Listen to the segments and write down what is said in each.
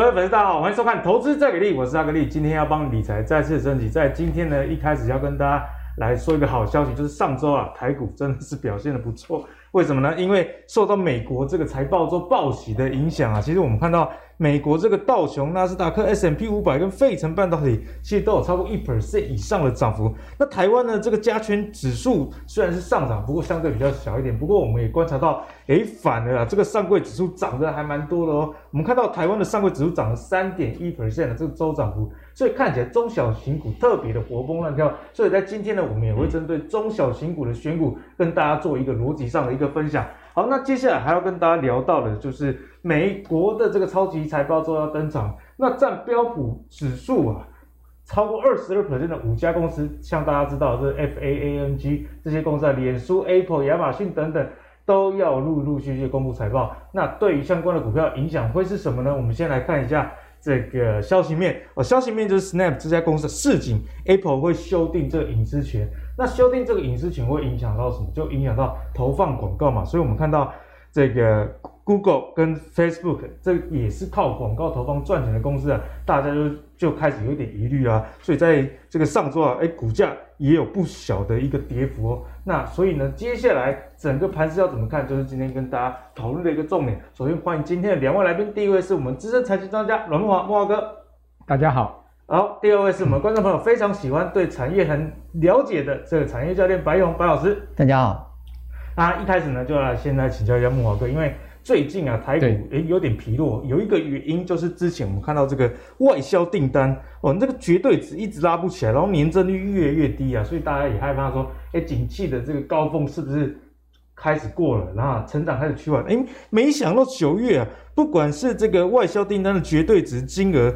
各位粉丝大家好，欢迎收看《投资再给力》，我是阿格力，今天要帮理财再次升级。在今天呢，一开始要跟大家来说一个好消息，就是上周啊，台股真的是表现得不错。为什么呢？因为受到美国这个财报周报喜的影响啊，其实我们看到美国这个道琼、纳斯达克、S M P 五百跟费城半导体，其实都有超过一 percent 以上的涨幅。那台湾呢，这个加权指数虽然是上涨，不过相对比较小一点。不过我们也观察到，诶，反了啊，这个上柜指数涨得还蛮多的哦。我们看到台湾的上柜指数涨了三点一 percent 的这个周涨幅，所以看起来中小型股特别的活蹦乱跳。所以在今天呢，我们也会针对中小型股的选股，跟大家做一个逻辑上的一个分享。好，那接下来还要跟大家聊到的就是美国的这个超级财报周要登场。那占标普指数啊超过二十二%的五家公司，像大家知道这 FAANG 这些公司啊，脸书、Apple、亚马逊等等都要陆陆续续公布财报。那对于相关的股票影响会是什么呢？我们先来看一下这个消息面哦，消息面就是 Snap 这家公司的市井，Apple 会修订这个隐私权。那修订这个隐私权会影响到什么？就影响到投放广告嘛。所以我们看到这个 Google 跟 Facebook，这也是靠广告投放赚钱的公司啊，大家就就开始有点疑虑啊。所以在这个上周啊，哎，股价也有不小的一个跌幅哦。那所以呢，接下来整个盘势要怎么看，就是今天跟大家讨论的一个重点。首先欢迎今天的两位来宾，第一位是我们资深财经专家阮木华，木华哥，大家好。好，第二位是我们观众朋友非常喜欢、对产业很了解的这个产业教练白勇白老师。大家好。那一开始呢，就来先来请教一下木华哥，因为最近啊台股诶有点疲弱，有一个原因就是之前我们看到这个外销订单哦，这个绝对值一直拉不起来，然后年增率越来越低啊，所以大家也害怕说，诶景气的这个高峰是不是开始过了，然后成长开始趋缓？诶没想到九月啊，不管是这个外销订单的绝对值金额。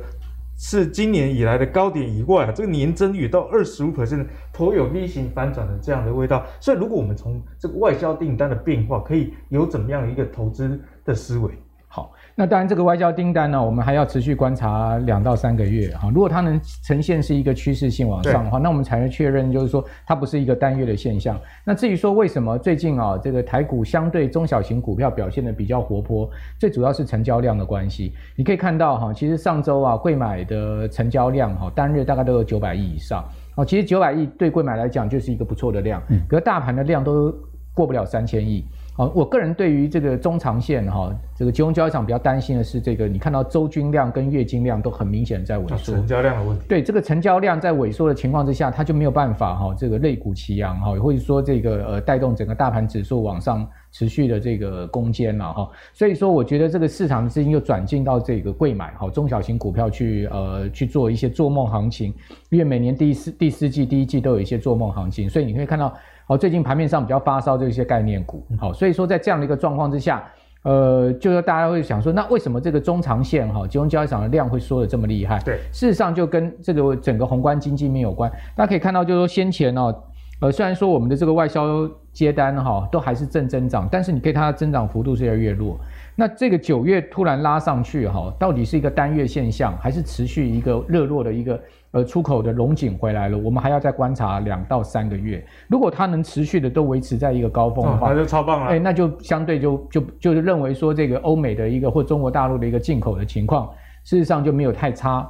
是今年以来的高点以外啊，这个年增率到二十五 percent，颇有 V 型反转的这样的味道。所以，如果我们从这个外销订单的变化，可以有怎么样的一个投资的思维？好，那当然这个外交订单呢，我们还要持续观察两到三个月哈。如果它能呈现是一个趋势性往上的话，那我们才能确认就是说它不是一个单月的现象。那至于说为什么最近啊这个台股相对中小型股票表现的比较活泼，最主要是成交量的关系。你可以看到哈，其实上周啊贵买的成交量哈单日大概都有九百亿以上哦。其实九百亿对贵买来讲就是一个不错的量，可是大盘的量都过不了三千亿。好，我个人对于这个中长线哈，这个金融交易场比较担心的是这个，你看到周均量跟月均量都很明显在萎缩，成交量的问题。对，这个成交量在萎缩的情况之下，它就没有办法哈，这个肋骨齐扬哈，或者说这个呃带动整个大盘指数往上持续的这个攻坚了哈。所以说，我觉得这个市场的资金又转进到这个柜买哈中小型股票去呃去做一些做梦行情，因为每年第四第四季第一季都有一些做梦行情，所以你可以看到。好，最近盘面上比较发烧这些概念股，好，所以说在这样的一个状况之下，呃，就是大家会想说，那为什么这个中长线哈金融交易场的量会缩得这么厉害？对，事实上就跟这个整个宏观经济面有关。大家可以看到，就是说先前哦，呃，虽然说我们的这个外销接单哈都还是正增长，但是你可以看它增长幅度是越来越弱。那这个九月突然拉上去哈，到底是一个单月现象，还是持续一个热络的一个？呃，出口的龙景回来了，我们还要再观察两到三个月。如果它能持续的都维持在一个高峰的话，那就超棒了。哎，那就相对就就就是认为说，这个欧美的一个或中国大陆的一个进口的情况，事实上就没有太差。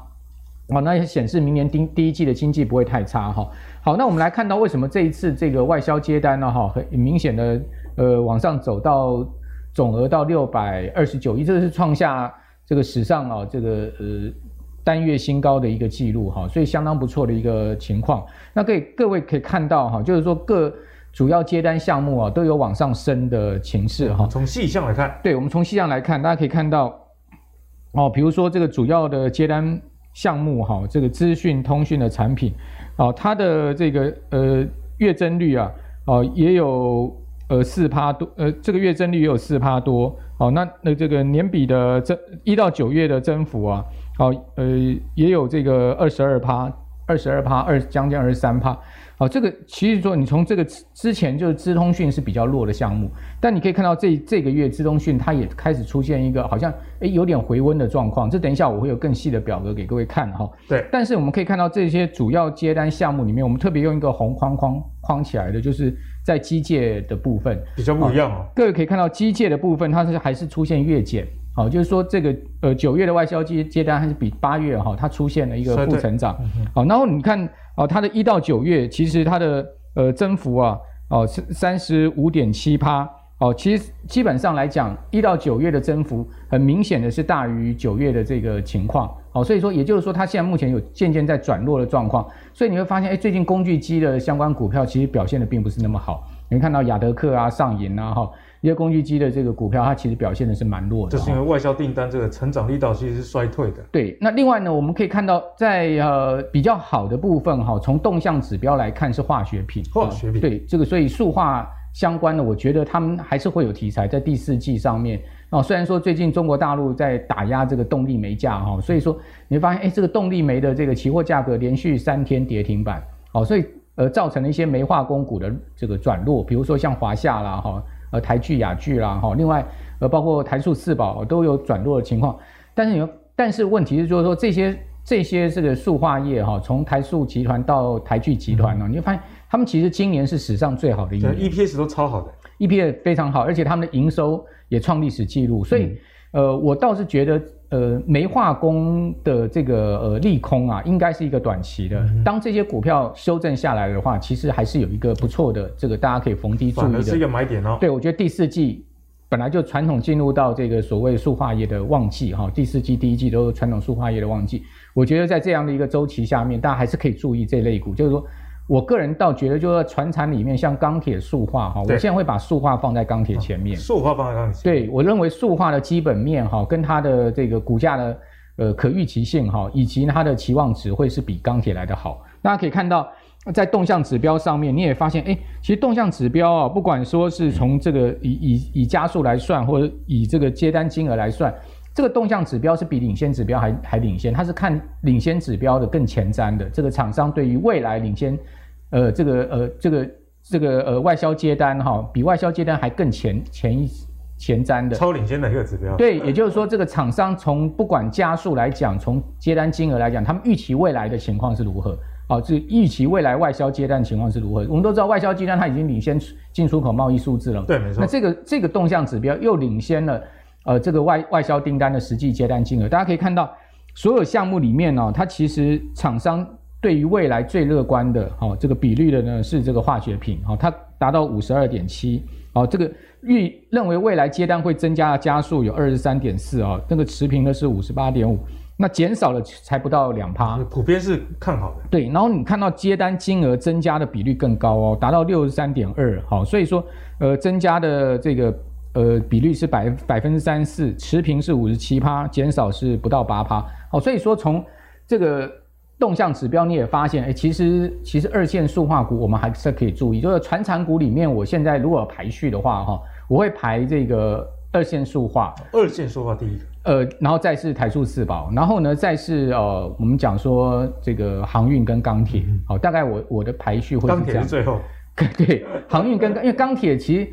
哦，那也显示明年第第一季的经济不会太差哈。好，那我们来看到为什么这一次这个外销接单呢？哈，很明显的呃往上走到总额到六百二十九亿，这个是创下这个史上啊这个呃。单月新高的一个记录哈，所以相当不错的一个情况。那可以各位可以看到哈，就是说各主要接单项目啊都有往上升的情势哈。从细项来看，对，我们从细项来看，大家可以看到哦，比如说这个主要的接单项目哈，这个资讯通讯的产品哦，它的这个呃月增率啊哦也有呃四趴多，呃这个月增率也有四趴多。哦，那那这个年比的增一到九月的增幅啊。好，呃，也有这个二十二趴，二十二趴，二将近二十三趴。好，这个其实说你从这个之前就是资通讯是比较弱的项目，但你可以看到这这个月资通讯它也开始出现一个好像诶有点回温的状况。这等一下我会有更细的表格给各位看哈。对，但是我们可以看到这些主要接单项目里面，我们特别用一个红框框框起来的，就是在机械的部分比较不一样哦。各位可以看到机械的部分它是还是出现月减。好，就是说这个呃九月的外销接接单还是比八月哈它出现了一个负成长。好，然后你看哦，它的一到九月其实它的呃增幅啊哦是三十五点七趴。哦，其实基本上来讲，一到九月的增幅很明显的是大于九月的这个情况。好，所以说也就是说，它现在目前有渐渐在转弱的状况。所以你会发现，哎，最近工具机的相关股票其实表现的并不是那么好。你看到亚德克啊、上银啊，哈，一些工具机的这个股票，它其实表现的是蛮弱的。这是因为外销订单这个成长力道其实是衰退的。对，那另外呢，我们可以看到在呃比较好的部分哈，从动向指标来看是化学品。化学品。对，这个所以塑化。相关的，我觉得他们还是会有题材在第四季上面哦。虽然说最近中国大陆在打压这个动力煤价哈，所以说你会发现，哎，这个动力煤的这个期货价格连续三天跌停板哦，所以呃造成了一些煤化工股的这个转弱，比如说像华夏啦哈，呃台剧、雅剧啦哈，另外呃包括台塑四宝都有转弱的情况。但是有但是问题是就是说这些这些这个塑化业哈，从台塑集团到台剧集团呢，你会发现。他们其实今年是史上最好的一年，EPS 都超好的，EPS 非常好，而且他们的营收也创历史记录。所以，嗯、呃，我倒是觉得，呃，煤化工的这个呃利空啊，应该是一个短期的。嗯、当这些股票修正下来的话，其实还是有一个不错的这个大家可以逢低注意的，是一个买点哦。对，我觉得第四季本来就传统进入到这个所谓塑化业的旺季哈，第四季、第一季都是传统塑化业的旺季。我觉得在这样的一个周期下面，大家还是可以注意这类股，就是说。我个人倒觉得，就是船产里面像钢铁、塑化哈，我现在会把塑化放在钢铁前面。塑化放在钢铁前面。对，我认为塑化的基本面哈，跟它的这个股价的呃可预期性哈，以及它的期望值会是比钢铁来的好。大家可以看到，在动向指标上面，你也发现，哎，其实动向指标啊，不管说是从这个以以以加速来算，或者以这个接单金额来算。这个动向指标是比领先指标还还领先，它是看领先指标的更前瞻的。这个厂商对于未来领先，呃，这个呃这个这个呃外销接单哈、哦，比外销接单还更前前一前瞻的。超领先的一个指标。对，也就是说，这个厂商从不管加速来讲，从接单金额来讲，他们预期未来的情况是如何？哦，这预期未来外销接单情况是如何？我们都知道外销接单它已经领先进出口贸易数字了。对，没错。那这个这个动向指标又领先了。呃，这个外外销订单的实际接单金额，大家可以看到，所有项目里面呢、哦，它其实厂商对于未来最乐观的，哦，这个比率的呢是这个化学品，哦，它达到五十二点七，哦，这个预认为未来接单会增加的加速有二十三点四，哦，那个持平的是五十八点五，那减少了才不到两趴，普遍是看好的。对，然后你看到接单金额增加的比率更高哦，达到六十三点二，好，所以说，呃，增加的这个。呃，比率是百百分之三四，持平是五十七趴，减少是不到八趴。好，所以说从这个动向指标你也发现，哎，其实其实二线塑化股我们还是可以注意，就是传产股里面，我现在如果排序的话，哈，我会排这个二线塑化，二线塑化第一，呃，然后再是台塑四宝，然后呢再是呃我们讲说这个航运跟钢铁，好，大概我我的排序会是这样，钢铁是最后，对，航运跟因为钢铁其实。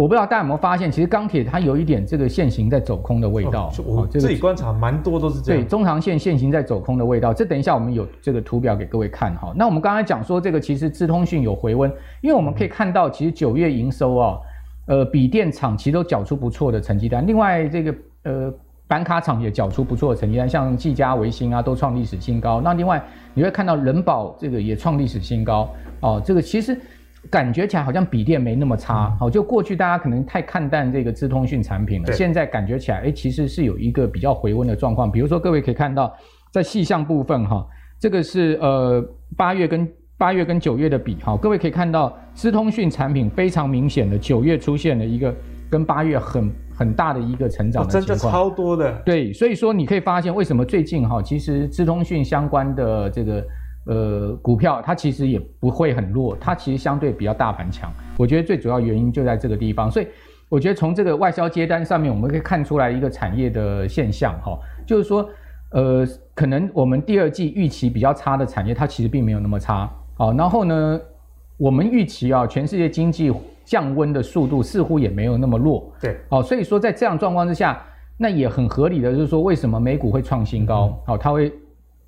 我不知道大家有没有发现，其实钢铁它有一点这个线形在走空的味道。哦，我自己观察蛮多都是这样。对，中长线线形在走空的味道。这等一下我们有这个图表给各位看哈。那我们刚才讲说这个其实资通讯有回温，因为我们可以看到其实九月营收啊，呃，笔电厂其实都缴出不错的成绩单。另外这个呃板卡厂也缴出不错的成绩单，像技嘉、微星啊都创历史新高。那另外你会看到人保这个也创历史新高哦。这个其实。感觉起来好像笔电没那么差，好，就过去大家可能太看淡这个资通讯产品了，现在感觉起来，哎，其实是有一个比较回温的状况。比如说，各位可以看到，在细项部分哈，这个是呃八月跟八月跟九月的比，哈，各位可以看到资通讯产品非常明显的九月出现了一个跟八月很很大的一个成长的情况，真的超多的。对，所以说你可以发现为什么最近哈，其实资通讯相关的这个。呃，股票它其实也不会很弱，它其实相对比较大盘强。我觉得最主要原因就在这个地方，所以我觉得从这个外销接单上面，我们可以看出来一个产业的现象哈，就是说，呃，可能我们第二季预期比较差的产业，它其实并没有那么差。好，然后呢，我们预期啊，全世界经济降温的速度似乎也没有那么弱。对，好，所以说在这样状况之下，那也很合理的就是说，为什么美股会创新高？好，它会。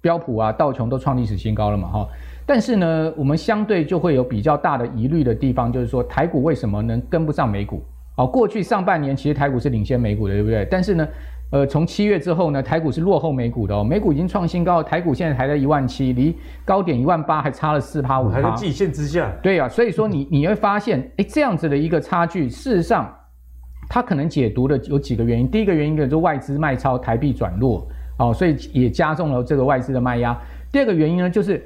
标普啊，道琼都创历史新高了嘛，哈。但是呢，我们相对就会有比较大的疑虑的地方，就是说台股为什么能跟不上美股？哦，过去上半年其实台股是领先美股的，对不对？但是呢，呃，从七月之后呢，台股是落后美股的哦，美股已经创新高，台股现在还在一万七，离高点一万八还差了四趴五趴，还在季线之下。对啊，所以说你你会发现，哎，这样子的一个差距，事实上，它可能解读的有几个原因。第一个原因就是外资卖超，台币转弱，哦，所以也加重了这个外资的卖压。第二个原因呢，就是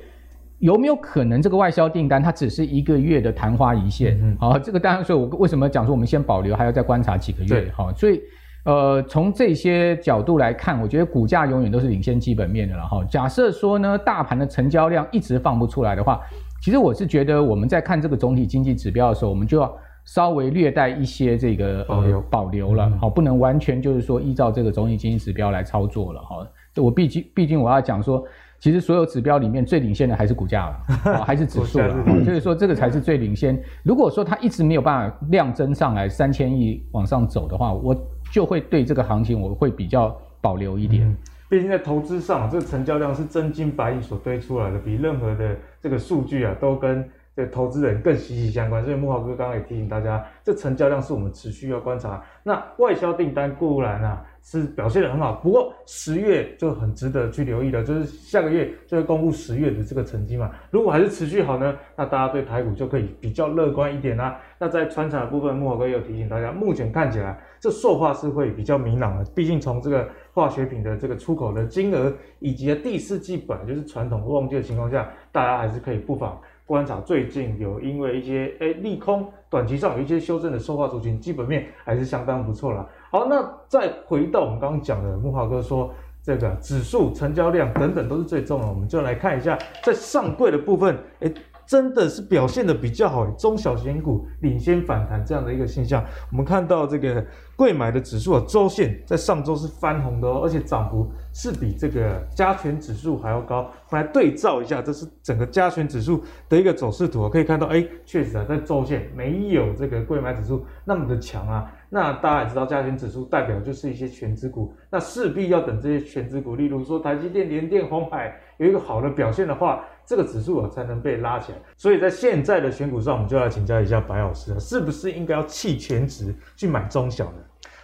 有没有可能这个外销订单它只是一个月的昙花一现？嗯，好，这个当然，所以我为什么讲说我们先保留，还要再观察几个月？好，所以。呃，从这些角度来看，我觉得股价永远都是领先基本面的了哈。假设说呢，大盘的成交量一直放不出来的话，其实我是觉得我们在看这个总体经济指标的时候，我们就要稍微略带一些这个保留保留了，好，不能完全就是说依照这个总体经济指标来操作了哈。我毕竟毕竟我要讲说。其实所有指标里面最领先的还是股价了，哦，还是指数了，就是说这个才是最领先。如果说它一直没有办法量增上来三千亿往上走的话，我就会对这个行情我会比较保留一点。毕竟在投资上，这个成交量是真金白银所堆出来的，比任何的这个数据啊都跟。对投资人更息息相关，所以木华哥刚刚也提醒大家，这成交量是我们持续要观察。那外销订单固然啊是表现得很好，不过十月就很值得去留意了，就是下个月就会公布十月的这个成绩嘛。如果还是持续好呢，那大家对台股就可以比较乐观一点啦、那在穿插的部分，木华哥也有提醒大家，目前看起来这塑化是会比较明朗的，毕竟从这个化学品的这个出口的金额以及第四季本来就是传统旺季的情况下，大家还是可以不妨。观察最近有因为一些诶、利空，短期上有一些修正的塑化族群，基本面还是相当不错啦。好，那再回到我们刚刚讲的，木华哥说这个指数、成交量等等都是最重要的，我们就来看一下在上柜的部分，诶、真的是表现的比较好，中小型股领先反弹这样的一个现象。我们看到这个贵买的指数啊，周线在上周是翻红的哦，而且涨幅是比这个加权指数还要高。我们来对照一下，这是整个加权指数的一个走势图，可以看到，哎，确实啊，在周线没有这个贵买指数那么的强啊。那大家也知道，加权指数代表就是一些权值股，那势必要等这些权值股，例如说台积电、联电、鸿海有一个好的表现的话。这个指数啊才能被拉起来，所以在现在的选股上，我们就来请教一下白老师啊，是不是应该要弃权值去买中小呢？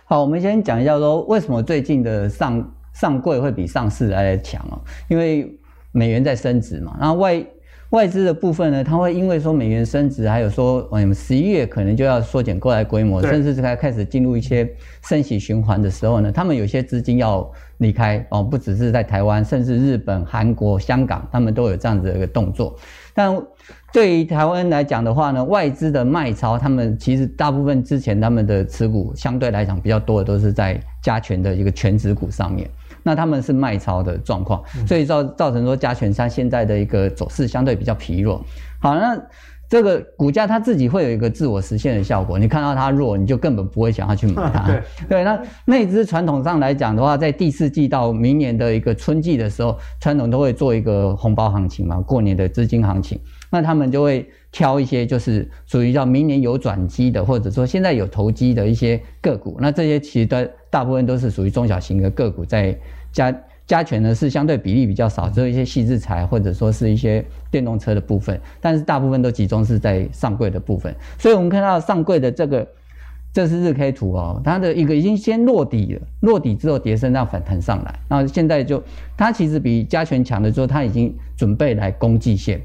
好，我们先讲一下说，为什么最近的上上柜会比上市来的强啊？因为美元在升值嘛，然后外。外资的部分呢，它会因为说美元升值，还有说嗯十一月可能就要缩减购债规模，甚至是开开始进入一些升息循环的时候呢，他们有些资金要离开哦，不只是在台湾，甚至日本、韩国、香港，他们都有这样子的一个动作。但对于台湾来讲的话呢，外资的卖超，他们其实大部分之前他们的持股相对来讲比较多的都是在加权的一个权值股上面。那他们是卖超的状况，所以造造成说加权它现在的一个走势相对比较疲弱。好，那这个股价它自己会有一个自我实现的效果，你看到它弱，你就根本不会想要去买它。对，对，那内资传统上来讲的话，在第四季到明年的一个春季的时候，传统都会做一个红包行情嘛，过年的资金行情，那他们就会挑一些就是属于叫明年有转机的，或者说现在有投机的一些个股，那这些其实都。大部分都是属于中小型的个股，在加加权呢是相对比例比较少，只有一些矽智财或者说是一些电动车的部分，但是大部分都集中是在上柜的部分。所以我们看到上柜的这个，这是日 K 图哦，它的一个已经先落底了，落底之后跌升到反弹上来，然后现在就它其实比加权强的时候，它已经准备来攻季线。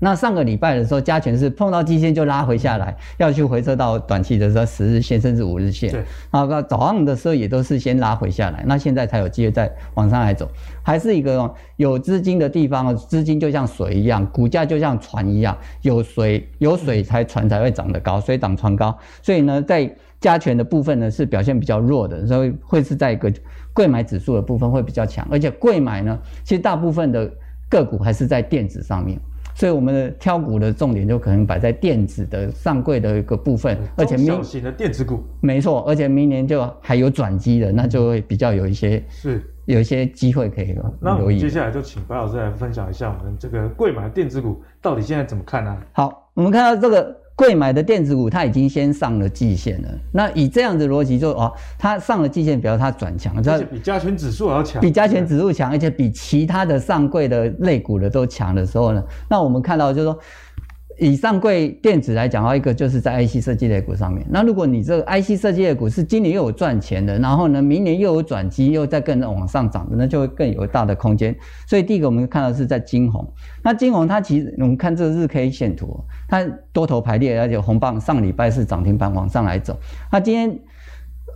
那上个礼拜的时候，加权是碰到季线就拉回下来，要去回撤到短期的时候十日线甚至五日线。对。那早上的时候也都是先拉回下来，那现在才有机会再往上来走，还是一个有资金的地方，资金就像水一样，股价就像船一样，有水有水才船才会长得高，水涨船高。所以呢，在加权的部分呢是表现比较弱的，所以会是在一个贵买指数的部分会比较强，而且贵买呢，其实大部分的个股还是在电子上面。所以我们的挑股的重点就可能摆在电子的上柜的一个部分，而且小型的电子股，没错，而且明年就还有转机的，那就会比较有一些是有一些机会可以留意。那接下来就请白老师来分享一下我们这个柜买的电子股到底现在怎么看呢？好，我们看到这个。柜买的电子股，它已经先上了季线了。那以这样的逻辑，就哦，它上了季线，表示它转强，而且比加权指数还要强，比加权指数强，而且比其他的上柜的类股的都强的时候呢，那我们看到就是说，以上柜电子来讲的话，一个就是在 IC 设计类股上面。那如果你这个 IC 设计类股是今年又有赚钱的，然后呢，明年又有转机，又再更往上涨的，那就会更有大的空间。所以第一个我们看到是在金红。那金红它其实我们看这个日 K 线图，它多头排列，而且红棒上礼拜是涨停板往上来走。那今天。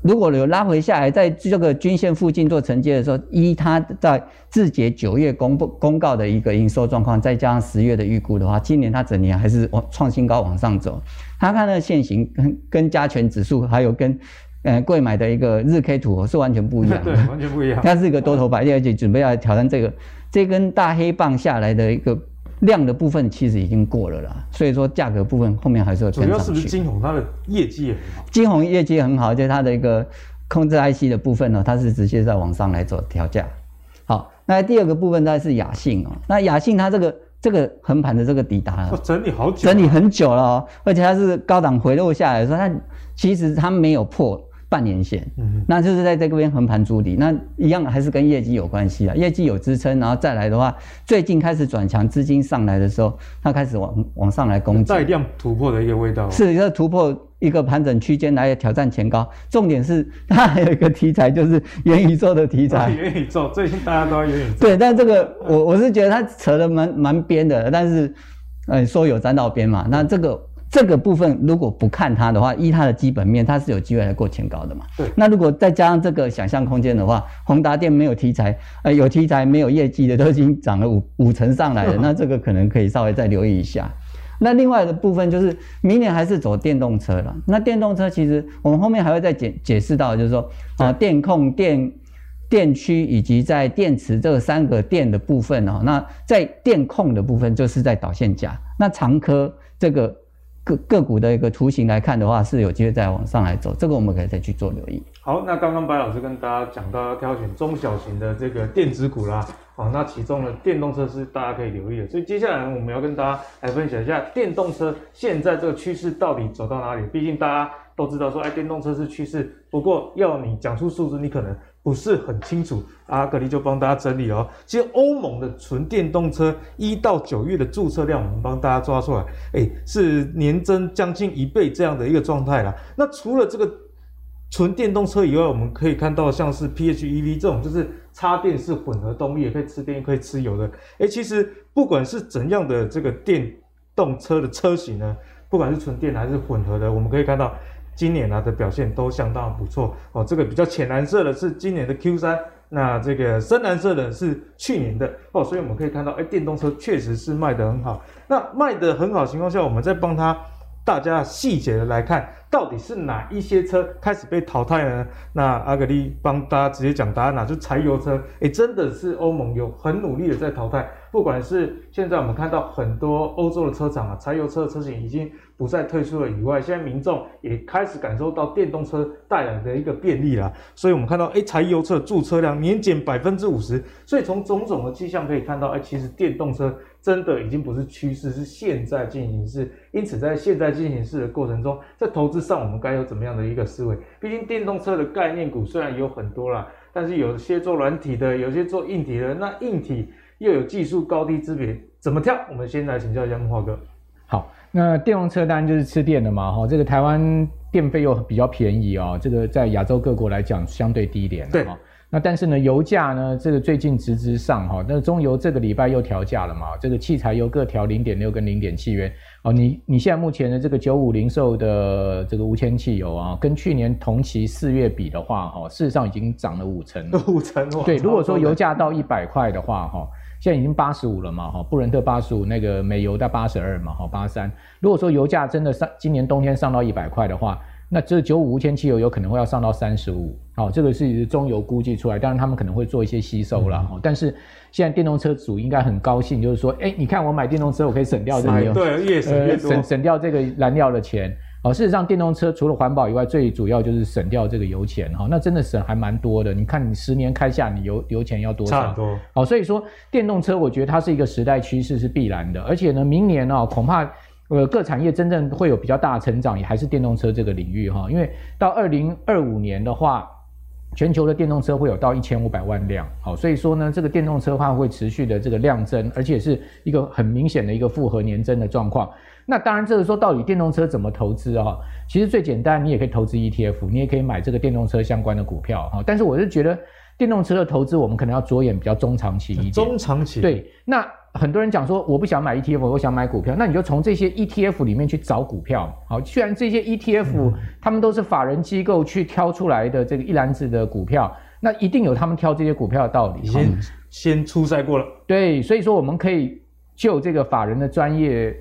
如果有拉回下来，在这个均线附近做承接的时候，依它在自节九月公布公告的一个营收状况，再加上十月的预估的话，今年它整年还是往创新高往上走。他看那个线型跟跟加权指数，还有跟呃贵买的一个日 K 图是完全不一样的，对，完全不一样。它是一个多头排列，而且准备要挑战这个这根大黑棒下来的一个。量的部分其实已经过了啦，所以说价格部分后面还是会跟上去。主要是不是金宏它的业绩也很好？晶宏业绩很好，就是它的一个控制 IC 的部分呢，它是直接在往上来做调价。好，那第二个部分再是雅信哦，那雅信它这个这个横盘的这个底达了，整理好久，整理很久了哦，而且它是高档回落下来的时候，它其实它没有破。半年线，嗯，那就是在这边横盘筑底，那一样还是跟业绩有关系啊，业绩有支撑，然后再来的话，最近开始转强，资金上来的时候，它开始往往上来攻击，带量突破的一个味道，是一个突破一个盘整区间来挑战前高，重点是 它还有一个题材就是元宇宙的题材，元宇宙最近大家都要元宇宙，对，但这个我我是觉得它扯得蛮蛮边的，但是，呃，说有沾到边嘛，那这个。这个部分如果不看它的话，依它的基本面，它是有机会来过前高的嘛？对。那如果再加上这个想象空间的话，宏达电没有题材，呃，有题材没有业绩的都已经涨了五五成上来了，那这个可能可以稍微再留意一下。那另外的部分就是明年还是走电动车了。那电动车其实我们后面还会再解解释到，就是说啊，电控、电电驱以及在电池这三个电的部分哦，那在电控的部分就是在导线架，那长科这个。个个股的一个图形来看的话，是有机会再往上来走，这个我们可以再去做留意。好，那刚刚白老师跟大家讲到要挑选中小型的这个电子股啦，好，那其中的电动车是大家可以留意的。所以接下来我们要跟大家来分享一下电动车现在这个趋势到底走到哪里？毕竟大家都知道说，哎，电动车是趋势，不过要你讲出数字，你可能。不是很清楚，阿格力就帮大家整理哦。其实欧盟的纯电动车一到九月的注册量，我们帮大家抓出来，诶，是年增将近一倍这样的一个状态啦。那除了这个纯电动车以外，我们可以看到像是 PHEV 这种，就是插电式混合动力，也可以吃电，也可以吃油的。诶，其实不管是怎样的这个电动车的车型呢，不管是纯电还是混合的，我们可以看到。今年啊的表现都相当不错。哦，这个比较浅蓝色的是今年的 Q 三那这个深蓝色的是去年的。哦，所以我们可以看到，哎，电动车确实是卖得很好。那卖得很好情况下，我们再帮它大家细节的来看，到底是哪一些车开始被淘汰呢？那阿格力帮大家直接讲答案啊，就柴油车，哎，真的是欧盟有很努力的在淘汰，不管是现在我们看到很多欧洲的车厂啊，柴油车车型已经。不再退出了以外，现在民众也开始感受到电动车带来的一个便利啦。所以，我们看到，哎，柴油车驻车量年减百分之五十。所以，从种种的迹象可以看到，哎，其实电动车真的已经不是趋势，是现在进行式。因此，在现在进行式的过程中，在投资上，我们该有怎么样的一个思维？毕竟，电动车的概念股虽然有很多啦，但是有些做软体的，有些做硬体的，那硬体又有技术高低之别，怎么跳？我们先来请教一下木华哥。好。那电动车当然就是吃电的嘛，哈，这个台湾电费又比较便宜哦，这个在亚洲各国来讲相对低廉，对。那但是呢，油价呢，这个最近直直上哈，那中油这个礼拜又调价了嘛，这个汽柴油各调零点六跟零点七元哦。你你现在目前的这个九五零售的这个无铅汽油啊，跟去年同期四月比的话，哈，事实上已经涨了五成，五成哦。对，如果说油价到一百块的话，哈。现在已经八十五了嘛，哈，布伦特八十五，那个美油到八十二嘛，哈，八三。如果说油价真的上，今年冬天上到一百块的话，那这九五无铅汽油有可能会要上到三十五，好，这个是中油估计出来，当然他们可能会做一些吸收了。但是现在电动车主应该很高兴，就是说，哎，你看我买电动车，我可以省掉这个油，对，越省越多，呃、省省掉这个燃料的钱。哦，事实上，电动车除了环保以外，最主要就是省掉这个油钱哈。那真的省还蛮多的。你看，你十年开下，你油油钱要多少？差很多。哦，所以说电动车，我觉得它是一个时代趋势，是必然的。而且呢，明年呢，恐怕呃各产业真正会有比较大的成长，也还是电动车这个领域哈。因为到二零二五年的话，全球的电动车会有到一千五百万辆，好，所以说呢，这个电动车的话会持续的这个量增，而且是一个很明显的一个复合年增的状况。那当然，这个说到底电动车怎么投资啊？其实最简单，你也可以投资 ETF，你也可以买这个电动车相关的股票哈。但是我是觉得电动车的投资，我们可能要着眼比较中长期一点。中长期。对，那。很多人讲说，我不想买 ETF，我想买股票，那你就从这些 ETF 里面去找股票。好，虽然这些 ETF 他们都是法人机构去挑出来的这个一篮子的股票，那一定有他们挑这些股票的道理。先先初赛过了。对，所以说我们可以就这个法人的专业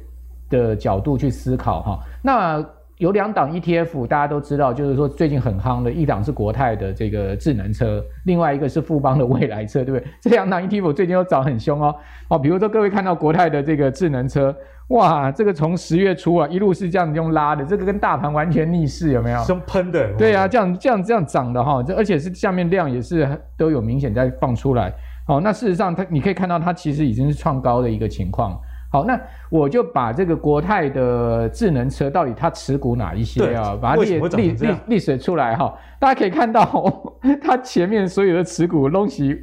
的角度去思考哈。那有两档 ETF，大家都知道，就是说最近很夯的，一档是国泰的这个智能车，另外一个是富邦的未来车，对不对？这两档 ETF 最近都涨很凶哦。哦，比如说各位看到国泰的这个智能车，哇，这个从十月初啊一路是这样用拉的，这个跟大盘完全逆势，有没有？像喷的。对啊，这样这样这样涨的哈，这而且是下面量也是都有明显在放出来。哦，那事实上它你可以看到它其实已经是创高的一个情况。好，那我就把这个国泰的智能车到底它持股哪一些啊？把它列历历历史出来哈，大家可以看到，它前面所有的持股东西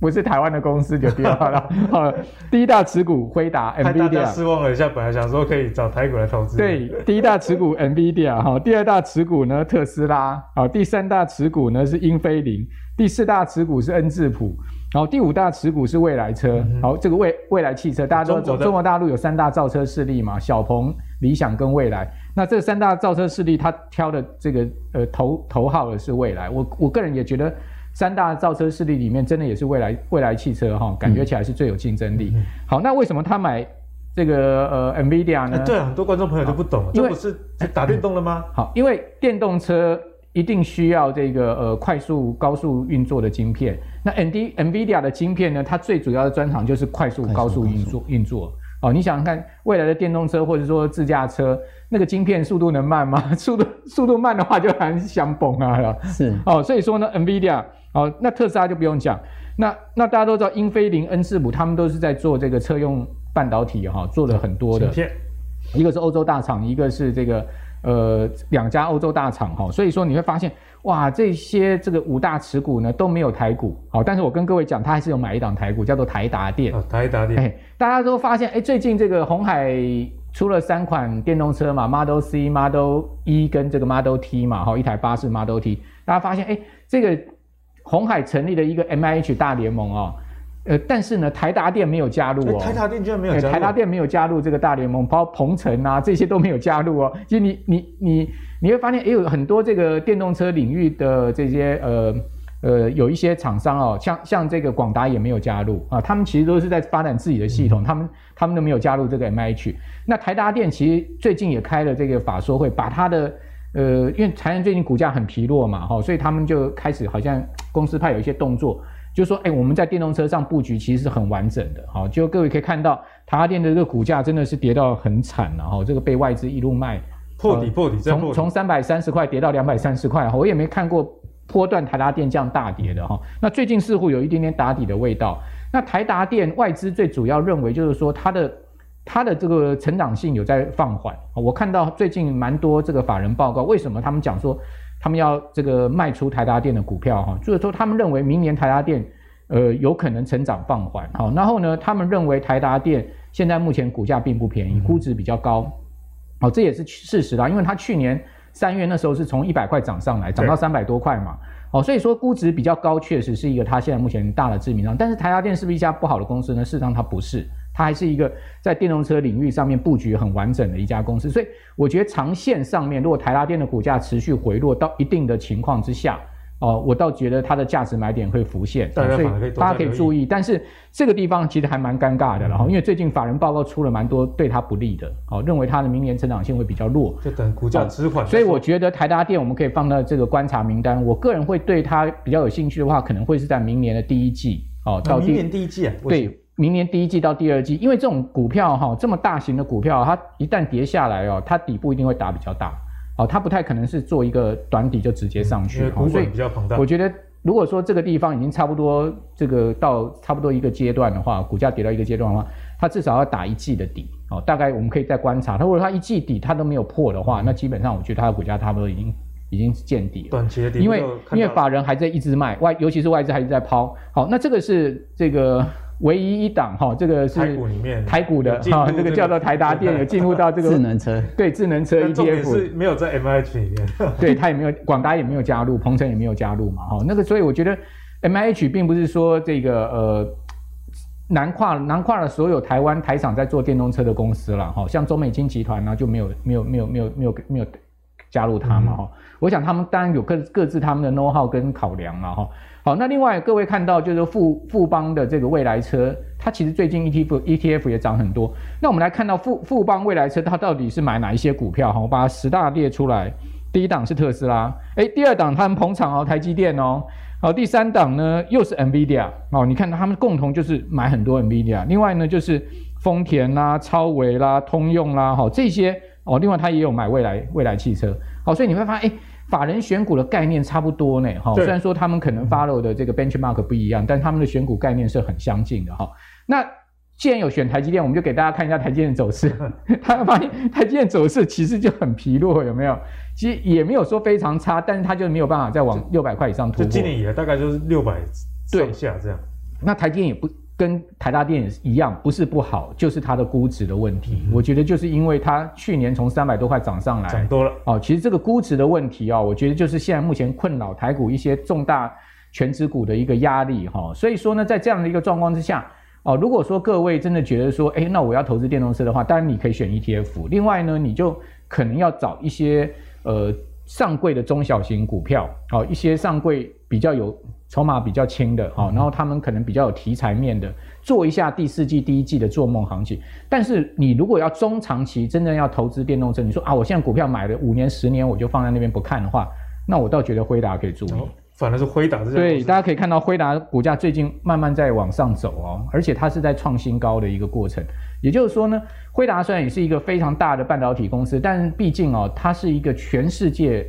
不是台湾的公司就掉了。好，第一大持股辉达，NVIDIA。大家失望了一下，本来想说可以找台股来投资。对，第一大持股 NVIDIA 哈，第二大持股呢特斯拉，好，第三大持股呢是英飞凌，第四大持股是恩智浦。然后第五大持股是蔚来车，嗯、好，这个蔚蔚来汽车，大家都中中国大陆有三大造车势力嘛，小鹏、理想跟蔚来。那这三大造车势力，他挑的这个呃头头号的是蔚来。我我个人也觉得，三大造车势力里面，真的也是蔚来蔚来汽车哈，感觉起来是最有竞争力。嗯、好，那为什么他买这个呃 NVIDIA 呢？对，很多观众朋友都不懂，因为不是打电动了吗？好，因为电动车。一定需要这个呃快速高速运作的晶片。那 NVIDIA 的晶片呢？它最主要的专长就是快速高速运作运作。哦，你想想看，未来的电动车或者说自驾车，那个晶片速度能慢吗？速度速度慢的话就很想崩啊！是哦，所以说呢，NVIDIA 哦，那特斯拉就不用讲。那那大家都知道，英飞凌、恩智浦他们都是在做这个车用半导体哈、哦，做了很多的。一个是欧洲大厂，一个是这个。呃，两家欧洲大厂哈，所以说你会发现，哇，这些这个五大持股呢都没有台股，好，但是我跟各位讲，他还是有买一档台股，叫做台达电。哦，台达电。哎，大家都发现，哎，最近这个红海出了三款电动车嘛，Model C、Model E 跟这个 Model T 嘛，哈，一台巴士 Model T，大家发现，哎，这个红海成立了一个 MIH 大联盟哦。呃，但是呢，台达电没有加入哦。台达电居然没有加入。台达电没有加入这个大联盟，包括鹏程啊这些都没有加入哦。其实你你你你会发现，也有很多这个电动车领域的这些呃呃有一些厂商哦，像像这个广达也没有加入啊，他们其实都是在发展自己的系统，嗯、他们他们都没有加入这个 MIH。那台达电其实最近也开了这个法说会，把它的呃，因为台湾最近股价很疲弱嘛，哈，所以他们就开始好像公司派有一些动作。就说，哎，我们在电动车上布局其实是很完整的，好，就各位可以看到，台达电的这个股价真的是跌到很惨了，哈，这个被外资一路卖破底破底，从从三百三十块跌到两百三十块，我也没看过波段台达电这样大跌的，哈，那最近似乎有一点点打底的味道。那台达电外资最主要认为就是说它的它的这个成长性有在放缓，我看到最近蛮多这个法人报告，为什么他们讲说？他们要这个卖出台达电的股票哈，就是说他们认为明年台达电呃有可能成长放缓哈，然后呢，他们认为台达电现在目前股价并不便宜，估值比较高，哦，这也是事实啦，因为它去年三月那时候是从一百块涨上来，涨到三百多块嘛，哦，所以说估值比较高，确实是一个它现在目前大的致命伤。但是台达电是不是一家不好的公司呢？事实上它不是。它还是一个在电动车领域上面布局很完整的一家公司，所以我觉得长线上面，如果台达电的股价持续回落到一定的情况之下，哦，我倒觉得它的价值买点会浮现，所以大家可以注意。但是这个地方其实还蛮尴尬的，然后因为最近法人报告出了蛮多对它不利的，哦，认为它的明年成长性会比较弱，就等股价止缓。所以我觉得台达电我们可以放到这个观察名单。我个人会对它比较有兴趣的话，可能会是在明年的第一季，哦，到明年第一季啊，对。明年第一季到第二季，因为这种股票哈，这么大型的股票，它一旦跌下来哦，它底部一定会打比较大，哦，它不太可能是做一个短底就直接上去，股本比较庞大。我觉得如果说这个地方已经差不多这个到差不多一个阶段的话，股价跌到一个阶段的话，它至少要打一季的底，哦，大概我们可以再观察，它如果它一季底它都没有破的话，那基本上我觉得它的股价差不多已经。已经见底了。短期的底，因为因为法人还在一直卖外，尤其是外资还是在抛。好，那这个是这个。唯一一档哈，这个是台股里面台股的哈，这个叫做台达电有进入到这个智能车，对智能车 ETF 是没有在 M H 里面，对它也没有广达也没有加入，鹏程也没有加入嘛哈，那个所以我觉得 M H 并不是说这个呃南跨南跨了所有台湾台厂在做电动车的公司了哈，像中美金集团呢就没有没有没有没有没有没有加入它嘛哈，我想他们当然有各各自他们的 know how 跟考量了哈。好，那另外各位看到就是富富邦的这个未来车，它其实最近 ETF ETF 也涨很多。那我们来看到富富邦未来车，它到底是买哪一些股票？哈，我把它十大列出来。第一档是特斯拉，诶，第二档他们捧场哦，台积电哦。好，第三档呢又是 NVIDIA 哦，你看他们共同就是买很多 NVIDIA。另外呢就是丰田啦、超维啦、通用啦，好这些哦。另外它也有买未来未来汽车。好，所以你会发现诶。法人选股的概念差不多呢，哈，虽然说他们可能 follow 的这个 benchmark 不一样，但他们的选股概念是很相近的，哈。那既然有选台积电，我们就给大家看一下台积电的走势。他发现台积电走势其实就很疲弱，有没有？其实也没有说非常差，但是它就没有办法再往六百块以上突破。就今年以来大概就是六百上下这样。那台积电也不。跟台大电一样，不是不好，就是它的估值的问题。嗯、我觉得就是因为它去年从三百多块涨上来，涨多了哦。其实这个估值的问题啊、哦，我觉得就是现在目前困扰台股一些重大权值股的一个压力哈、哦。所以说呢，在这样的一个状况之下哦，如果说各位真的觉得说，哎，那我要投资电动车的话，当然你可以选 ETF。另外呢，你就可能要找一些呃上柜的中小型股票，哦，一些上柜比较有。筹码比较轻的，好，然后他们可能比较有题材面的，做一下第四季、第一季的做梦行情。但是你如果要中长期真正要投资电动车，你说啊，我现在股票买了五年、十年，我就放在那边不看的话，那我倒觉得辉达可以注意。哦、反而是辉达这样。对，大家可以看到辉达股价最近慢慢在往上走哦，而且它是在创新高的一个过程。也就是说呢，辉达虽然也是一个非常大的半导体公司，但毕竟哦，它是一个全世界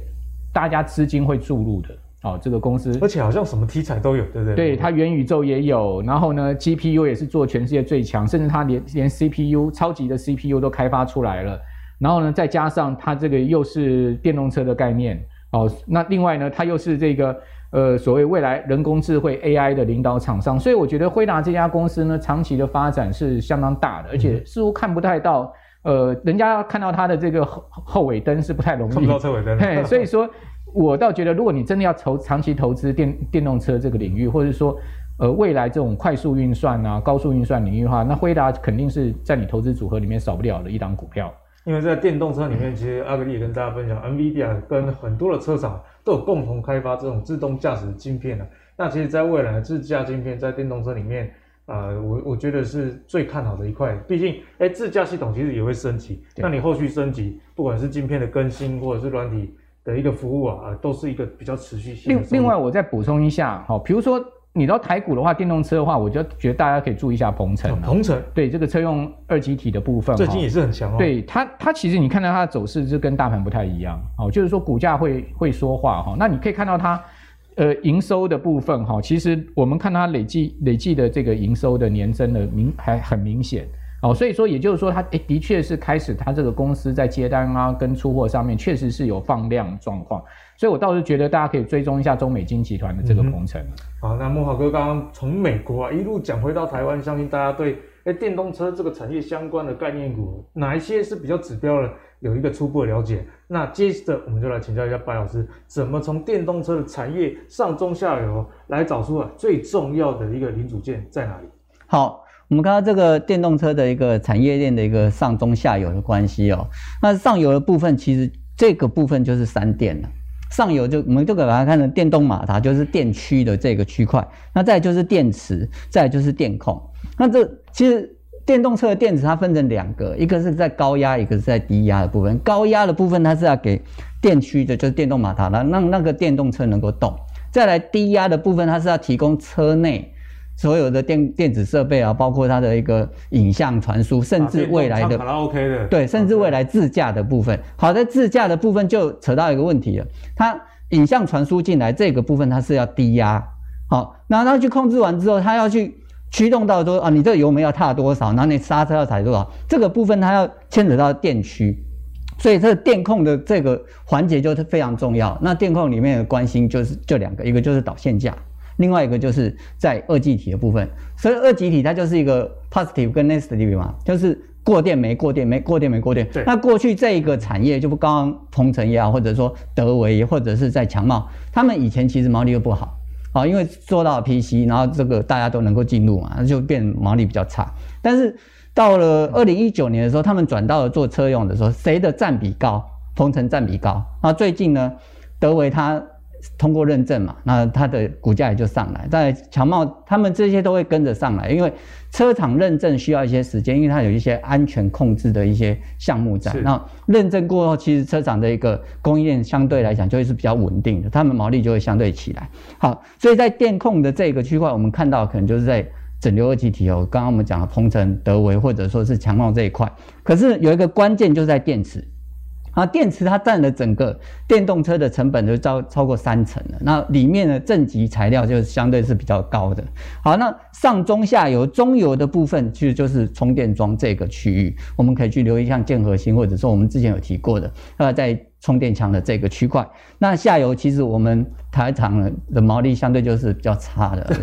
大家资金会注入的。哦，这个公司，而且好像什么题材都有，对不对？对，它元宇宙也有，然后呢，GPU 也是做全世界最强，甚至它连连 CPU 超级的 CPU 都开发出来了。然后呢，再加上它这个又是电动车的概念，哦，那另外呢，它又是这个呃所谓未来人工智慧 AI 的领导厂商，所以我觉得辉达这家公司呢，长期的发展是相当大的，而且似乎看不太到，呃，人家要看到它的这个后后尾灯是不太容易，看不到车尾灯，嘿，所以说。我倒觉得，如果你真的要投长期投资电电动车这个领域，或者说，呃，未来这种快速运算啊、高速运算领域的话，那辉达肯定是在你投资组合里面少不了的一档股票。因为在电动车里面，其实阿格力也跟大家分享，NVIDIA 跟很多的车厂都有共同开发这种自动驾驶的晶片啊。那其实，在未来的自驾晶片在电动车里面，呃，我我觉得是最看好的一块。毕竟，哎，自驾系统其实也会升级，那你后续升级，不管是晶片的更新或者是软体。的一个服务啊，都是一个比较持续性。另另外，我再补充一下，好，比如说你到台股的话，电动车的话，我就觉得大家可以注意一下鹏程。鹏程对这个车用二极体的部分，最近也是很强哦。对它，它其实你看到它的走势就跟大盘不太一样，哦，就是说股价会会说话哈。那你可以看到它，呃，营收的部分哈，其实我们看它累计累计的这个营收的年增的明还很明显。哦，所以说，也就是说，它诶的确是开始，它这个公司在接单啊，跟出货上面确实是有放量状况，所以我倒是觉得大家可以追踪一下中美金集团的这个鹏程。好，那慕驊哥刚刚从美国啊一路讲回到台湾，相信大家对诶电动车这个产业相关的概念股，哪一些是比较指标的，有一个初步的了解。那接着我们就来请教一下白老师，怎么从电动车的产业上中下游来找出啊最重要的一个零组件在哪里？好。我们看到这个电动车的一个产业链的一个上中下游的关系哦，那上游的部分其实这个部分就是三电了，上游就我们就给把它看成电动马达，就是电驱的这个区块，那再就是电池，再就是电控。那这其实电动车的电池它分成两个，一个是在高压，一个是在低压的部分。高压的部分它是要给电驱的，就是电动马达，让让那个电动车能够动。再来低压的部分，它是要提供车内。所有的电电子设备啊，包括它的一个影像传输，甚至未来的，对，甚至未来自驾的部分。好，在自驾的部分就扯到一个问题了，它影像传输进来这个部分它是要低压，好，那它去控制完之后，它要去驱动到说啊，你这个油门要踏多少，然后你刹车要踩多少，这个部分它要牵扯到电驱。所以这个电控的这个环节就是非常重要。那电控里面的关心就是就两个，一个就是导线架，另外一个就是在二极体的部分。所以二极体它就是一个 positive 跟 negative 嘛，就是过电没过电没过电没过电。对。那过去这一个产业，就不刚刚鹏程也好，或者说德维，或者是在强茂，他们以前其实毛利又不好啊，因为做到 PC，然后这个大家都能够进入嘛，那就变毛利比较差。但是到了二零一九年的时候，他们转到了做车用的时候，谁的占比高？鹏程占比高。那最近呢，德维它通过认证嘛，那它的股价也就上来。在强茂，他们这些都会跟着上来，因为车厂认证需要一些时间，因为它有一些安全控制的一些项目在。那认证过后，其实车厂的一个供应链相对来讲就会是比较稳定的，他们毛利就会相对起来。好，所以在电控的这个区块，我们看到可能就是在。整流二极体哦，刚刚我们讲的鹏程、德维或者说是强茂这一块，可是有一个关键就是在电池，啊，电池它占了整个电动车的成本都超超过三成了。那里面的正极材料就是相对是比较高的。好，那上中下游中游的部分其实就是充电桩这个区域，我们可以去留意像建和新，或者说我们之前有提过的，呃，在。充电枪的这个区块，那下游其实我们台厂的毛利相对就是比较差的，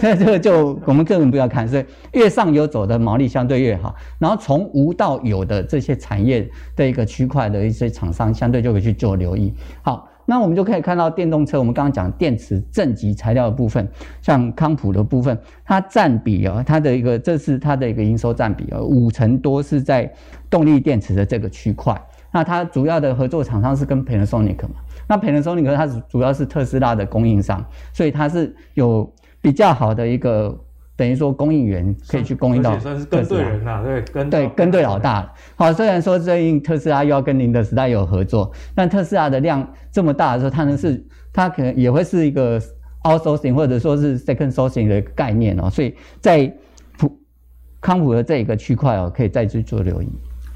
所以 这个就我们根本不要看，所以越上游走的毛利相对越好。然后从无到有的这些产业的一个区块的一些厂商，相对就可以去做留意。好，那我们就可以看到电动车，我们刚刚讲电池正极材料的部分，像康普的部分，它占比啊，它的一个这是它的一个营收占比啊，五成多是在动力电池的这个区块。那它主要的合作厂商是跟 Panasonic 嘛？那 Panasonic 它主要是特斯拉的供应商，所以它是有比较好的一个等于说供应源可以去供应到特斯拉。算是跟对人呐，对，跟对跟对老大了。好，虽然说最近特斯拉又要跟宁德时代有合作，但特斯拉的量这么大的时候，它能是它可能也会是一个 outsourcing 或者说是 second sourcing 的概念哦。所以在普康普的这一个区块哦，可以再去做留意。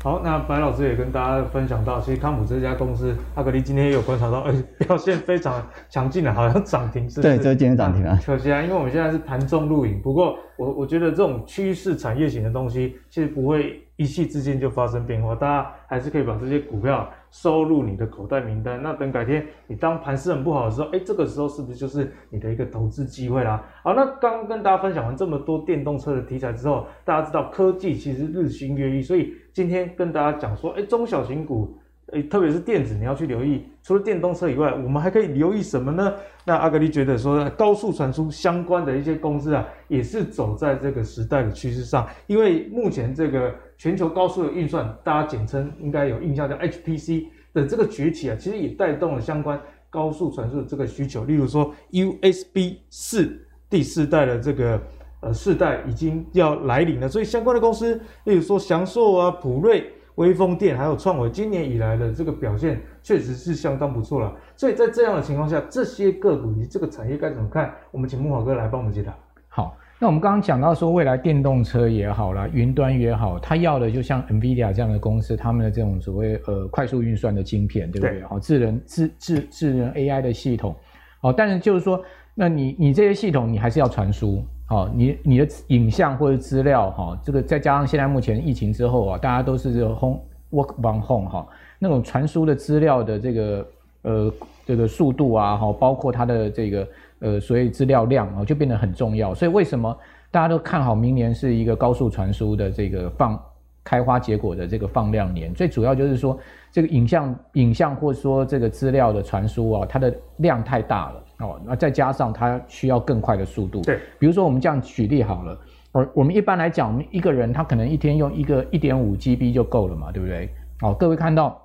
好，那白老师也跟大家分享到，其实康普这家公司，阿格力今天也有观察到，哎，表现非常强劲的，好像涨停是不是？对，就是今天涨停啊。可惜啊，因为我们现在是盘中录影，不过我我觉得这种趋势产业型的东西，其实不会一夕之间就发生变化，大家还是可以把这些股票。收入你的口袋名单，那等改天你当盘势很不好的时候，哎，这个时候是不是就是你的一个投资机会啦？好，那刚跟大家分享完这么多电动车的题材之后，大家知道科技其实日新月异，所以今天跟大家讲说，哎，中小型股，哎，特别是电子，你要去留意。除了电动车以外，我们还可以留意什么呢？那阿格力觉得说，高速传输相关的一些公司啊，也是走在这个时代的趋势上，因为目前这个。全球高速的运算，大家简称应该有印象叫 HPC 的这个崛起啊，其实也带动了相关高速传输的这个需求。例如说 USB 四第四代的这个呃世代已经要来临了，所以相关的公司，例如说祥硕啊、普瑞、威锋电还有创纬，今年以来的这个表现确实是相当不错了。所以在这样的情况下，这些个股以及这个产业该怎么看？我们请木华哥来帮我们解答。好。那我们刚刚讲到说，未来电动车也好啦，云端也好，它要的就像 NVIDIA 这样的公司，他们的这种所谓呃快速运算的晶片，对不对？好，智能智智智能 AI 的系统，好，但是就是说，那你你这些系统你还是要传输，好，你你的影像或者资料，哈，这个再加上现在目前疫情之后啊，大家都是这个 home work from home 哈，那种传输的资料的这个呃这个速度啊，哈，包括它的这个。呃，所以资料量啊就变得很重要。所以为什么大家都看好明年是一个高速传输的这个放开花结果的这个放量年？最主要就是说，这个影像、影像或者说这个资料的传输啊，它的量太大了哦。那再加上它需要更快的速度。对，比如说我们这样举例好了，我我们一般来讲，我们一个人他可能一天用一个一点五 GB 就够了嘛，对不对？好，各位看到。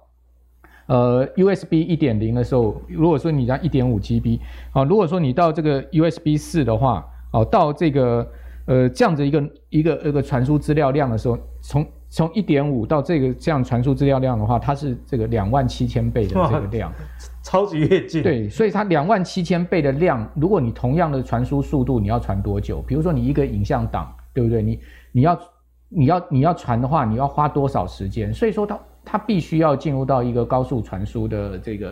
呃，USB 一点零的时候，如果说你加一点五 GB，好，如果说你到这个 USB 四的话，哦，到这个呃这样子一个一个一个传输资料量的时候，从从一点五到这个这样传输资料量的话，它是这个两万七千倍的这个量，超级跃进。对，所以它两万七千倍的量，如果你同样的传输速度，你要传多久？比如说你一个影像档，对不对？你你要你要你要传的话，你要花多少时间？所以说它。它必须要进入到一个高速传输的这个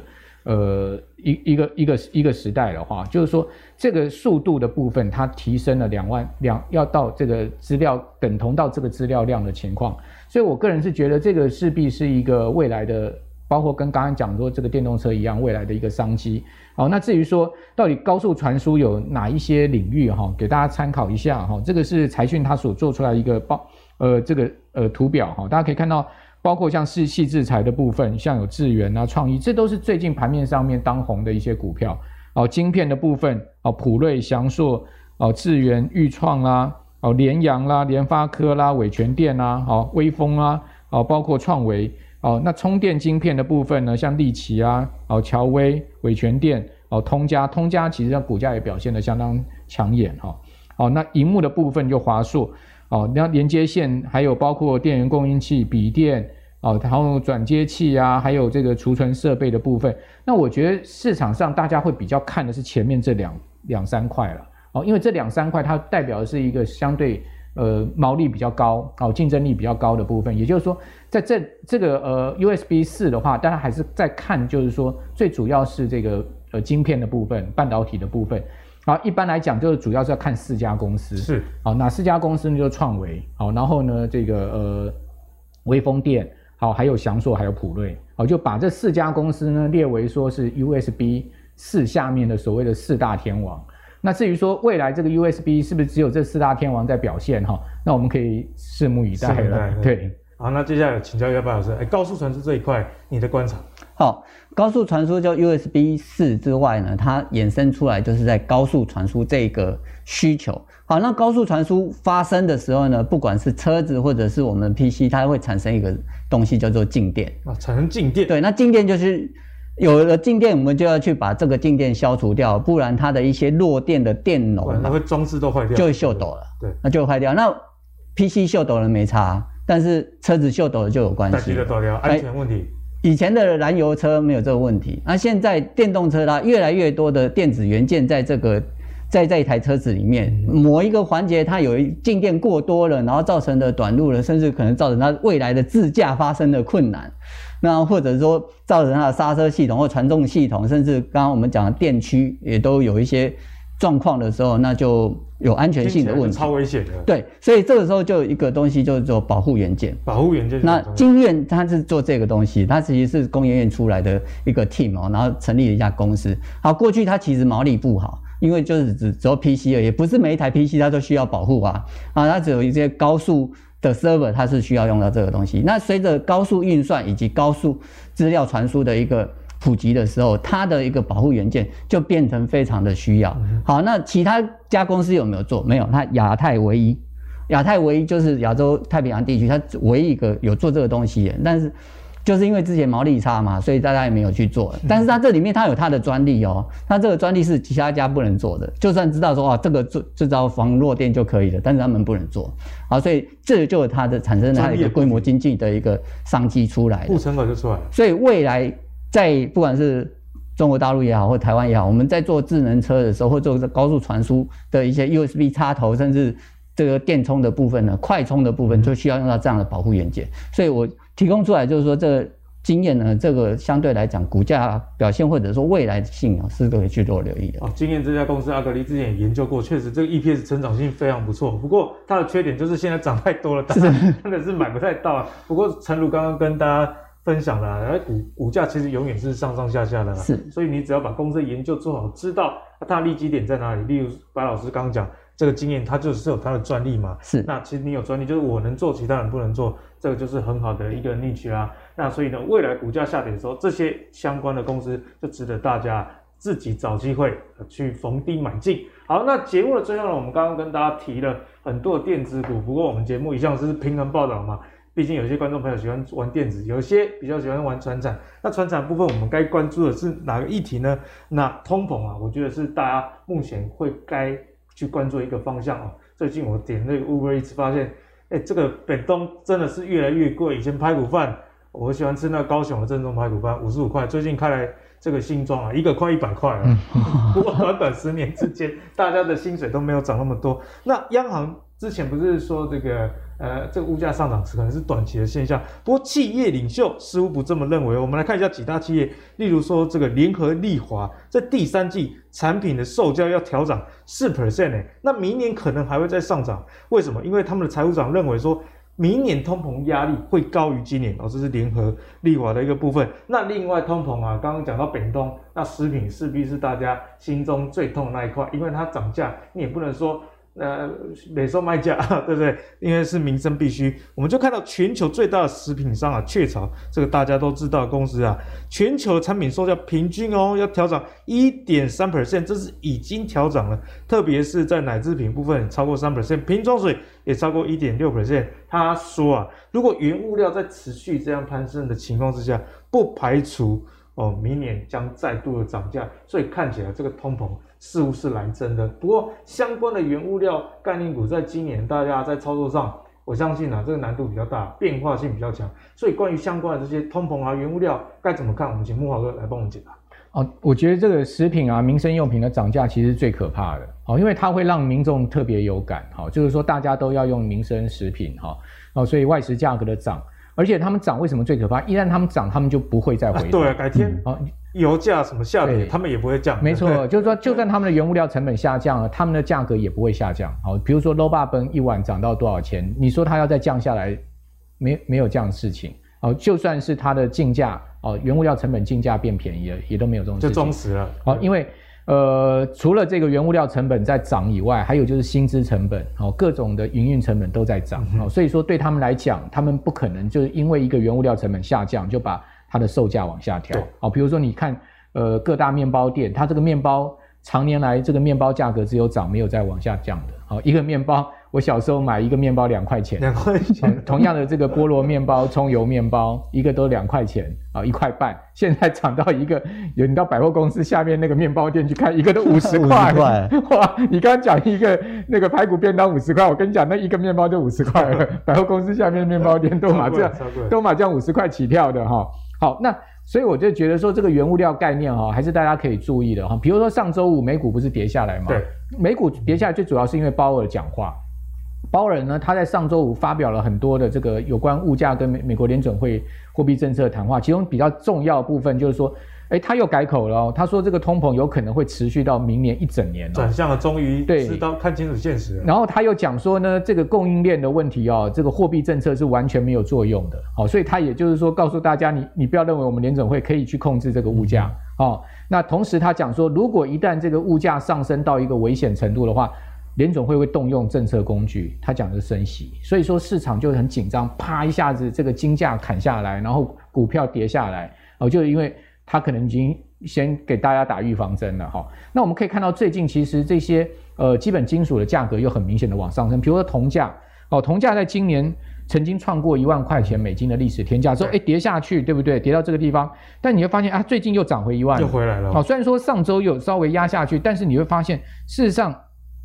呃一一个一个一个时代的话，就是说这个速度的部分它提升了两万两，要到这个资料等同到这个资料量的情况，所以我个人是觉得这个势必是一个未来的。包括跟刚刚讲说这个电动车一样，未来的一个商机。好，那至于说到底高速传输有哪一些领域哈，给大家参考一下哈。这个是财讯它所做出来一个报呃这个呃图表哈，大家可以看到，包括像是矽智财的部分，像有智原啊、创意，这都是最近盘面上面当红的一些股票。哦，晶片的部分哦，普瑞、祥硕哦，智原、钰创啦，哦，联阳啦、联发科啦、伟诠电啦，哦，威锋啦，哦，包括创维。哦，那充电晶片的部分呢，像力奇啊，哦，乔威、伟诠电，哦，通家，通家其实它股价也表现得相当抢眼哈。哦，那荧幕的部分就华硕，哦，那连接线还有包括电源供应器、笔电，哦，然后转接器啊，还有这个储存设备的部分。那我觉得市场上大家会比较看的是前面这两两三块了，哦，因为这两三块它代表的是一个相对。呃，毛利比较高，哦，竞争力比较高的部分，也就是说，在这这个呃 USB 四的话，大家还是在看，就是说最主要是这个呃晶片的部分，半导体的部分，啊，一般来讲就是主要是要看四家公司，是，好，哪四家公司呢？就创维，好，然后呢这个呃微风电，好，还有翔硕，还有普瑞，好，就把这四家公司呢列为说是 USB 四下面的所谓的四大天王。那至于说未来这个 USB 是不是只有这四大天王在表现哈？那我们可以拭目以待了。对，好，那接下来请教一下白老师，哎，高速传输这一块你的观察？好，高速传输就 USB 四之外呢，它衍生出来就是在高速传输这个需求。好，那高速传输发生的时候呢，不管是车子或者是我们 PC，它会产生一个东西叫做静电啊，产生静电。对，那静电就是。有了静电，我们就要去把这个静电消除掉，不然它的一些弱电的电容，它会装置都坏掉，就会锈抖了。对，那就会坏掉。那 PC 锈抖了没差，但是车子锈抖了就有关系。安全问题。以前的燃油车没有这个问题，那现在电动车它越来越多的电子元件在这个在这一台车子里面，某一个环节它有静电过多了，然后造成的短路了，甚至可能造成它未来的自驾发生的困难。那或者说造成它的刹车系统或传动系统，甚至刚刚我们讲的电驱也都有一些状况的时候，那就有安全性的问题，超危险的。对，所以这个时候就有一个东西叫做保护元件。保护元件。那晶圆它是做这个东西，它其实是工研院出来的一个 team 哦，然后成立了一家公司。好，过去它其实毛利不好，因为就是只只有 PC 而已，也不是每一台 PC 它都需要保护啊，啊，它只有一些高速。的 server 它是需要用到这个东西。那随着高速运算以及高速资料传输的一个普及的时候，它的一个保护元件就变成非常的需要。好，那其他家公司有没有做？没有，它亚太唯一，亚太唯一就是亚洲太平洋地区它唯一一个有做这个东西的，但是。就是因为之前毛利差嘛，所以大家也没有去做。但是它这里面它有它的专利哦，它这个专利是其他家不能做的。就算知道说啊，这个制制造防弱电就可以了，但是他们不能做。好，所以这就有它的产生它的一个规模经济的一个商机出来，护城河就出来了。所以未来在不管是中国大陆也好，或台湾也好，我们在做智能车的时候，或做高速传输的一些 USB 插头，甚至这个电充的部分呢，快充的部分就需要用到这样的保护元件。所以我。提供出来就是说，这个经验呢，这个相对来讲，股价表现或者说未来性啊，是可以去做留意的。哦，经验这家公司阿格力之前也研究过，确实这个 EPS 成长性非常不错。不过它的缺点就是现在涨太多了，大家真的是买不太到啊。不过陈如刚刚跟大家分享了，股股价其实永远是上上下下的啦。是，所以你只要把公司研究做好，知道它的利基点在哪里。例如白老师刚刚讲。这个经验，它就是有它的专利嘛。是。那其实你有专利，就是我能做，其他人不能做，这个就是很好的一个 niche 啊。那所以呢，未来股价下跌的时候，这些相关的公司就值得大家自己找机会去逢低买进。好，那节目的最后呢，我们刚刚跟大家提了很多的电子股，不过我们节目一向是平衡报道嘛。毕竟有些观众朋友喜欢玩电子，有些比较喜欢玩船产。那船产部分，我们该关注的是哪个议题呢？那通膨啊，我觉得是大家目前会该。去关注一个方向哦。最近我点那个 Uber Eats 发现，哎，这个北东真的是越来越贵。以前排骨饭，我喜欢吃那高雄的正宗排骨饭，五十五块。最近开来这个新装啊，一个快一百块了。不 过短短十年之间，大家的薪水都没有涨那么多。那央行之前不是说这个呃，这个物价上涨是可能是短期的现象。不过企业领袖似乎不这么认为。我们来看一下几大企业，例如说这个联合利华，在第三季产品的售价要调涨四 percent 呢，那明年可能还会再上涨。为什么？因为他们的财务长认为说，明年通膨压力会高于今年哦，这是联合利华的一个部分。那另外通膨啊，刚刚讲到北东，那食品势必是大家心中最痛的那一块，因为它涨价，你也不能说。呃，美售卖价，对不对？因为是民生必须，我们就看到全球最大的食品商啊，雀巢这个大家都知道公司啊，全球的产品售价平均哦要调涨一点三 percent，这是已经调涨了，特别是在奶制品部分超过三 percent，瓶装水也超过一点六 percent。他说啊，如果原物料在持续这样攀升的情况之下，不排除哦明年将再度的涨价，所以看起来这个通膨。似乎是来真的，不过相关的原物料概念股在今年大家在操作上，我相信啊，这个难度比较大，变化性比较强，所以关于相关的这些通膨啊、原物料该怎么看，我们请木华哥来帮我们解答。哦，我觉得这个食品啊、民生用品的涨价其实是最可怕的，哦，因为它会让民众特别有感，哈、哦，就是说大家都要用民生食品，哈、哦，哦，所以外食价格的涨，而且他们涨为什么最可怕？一旦他们涨，他们就不会再回。对，改天、嗯、哦。油价什么下跌，他们也不会降。没错，就是说，就算他们的原物料成本下降了，他们的价格也不会下降。好，比如说卤肉饭一碗涨到多少钱，你说它要再降下来，没没有这样的事情。哦，就算是它的进价哦，原物料成本进价变便宜了，也都没有这种事情。就装死了。好，因为呃，除了这个原物料成本在涨以外，还有就是薪资成本，哦，各种的营运成本都在涨。哦，所以说对他们来讲，他们不可能就是因为一个原物料成本下降就把。它的售价往下调，好，比如说你看，呃，各大面包店，它这个面包常年来这个面包价格只有涨，没有再往下降的，好，一个面包，我小时候买一个面包两块钱，两块钱，同样的这个菠萝面包、葱油面包，一个都两块钱，啊，一块半，现在涨到一个，有你到百货公司下面那个面包店去看，一个都五十块，哇，你刚刚讲一个那个排骨便当五十块，我跟你讲，那一个面包就五十块了，百货公司下面的面包店都买这样，都买这样五十块起跳的哈。好，那所以我就觉得说这个原物料概念哈，还是大家可以注意的哈。比如说上周五美股不是跌下来吗？对，美股跌下来最主要是因为鲍尔讲话。鲍尔呢，他在上周五发表了很多的这个有关物价跟美美国联准会货币政策的谈话，其中比较重要的部分就是说。哎，他又改口了哦。他说这个通膨有可能会持续到明年一整年哦。转向了，终于知道看清楚现实了。然后他又讲说呢，这个供应链的问题哦，这个货币政策是完全没有作用的。好，所以他也就是说告诉大家，你你不要认为我们联准会可以去控制这个物价。哦，那同时他讲说，如果一旦这个物价上升到一个危险程度的话，联总会会动用政策工具。他讲的是升息，所以说市场就很紧张，啪一下子这个金价砍下来，然后股票跌下来。哦，就因为。他可能已经先给大家打预防针了哈。那我们可以看到，最近其实这些呃基本金属的价格又很明显的往上升。比如说铜价哦，铜价在今年曾经创过一万块钱美金的历史天价之后，哎跌下去，对不对？跌到这个地方，但你会发现啊，最近又涨回一万，又回来了。好，虽然说上周有稍微压下去，但是你会发现，事实上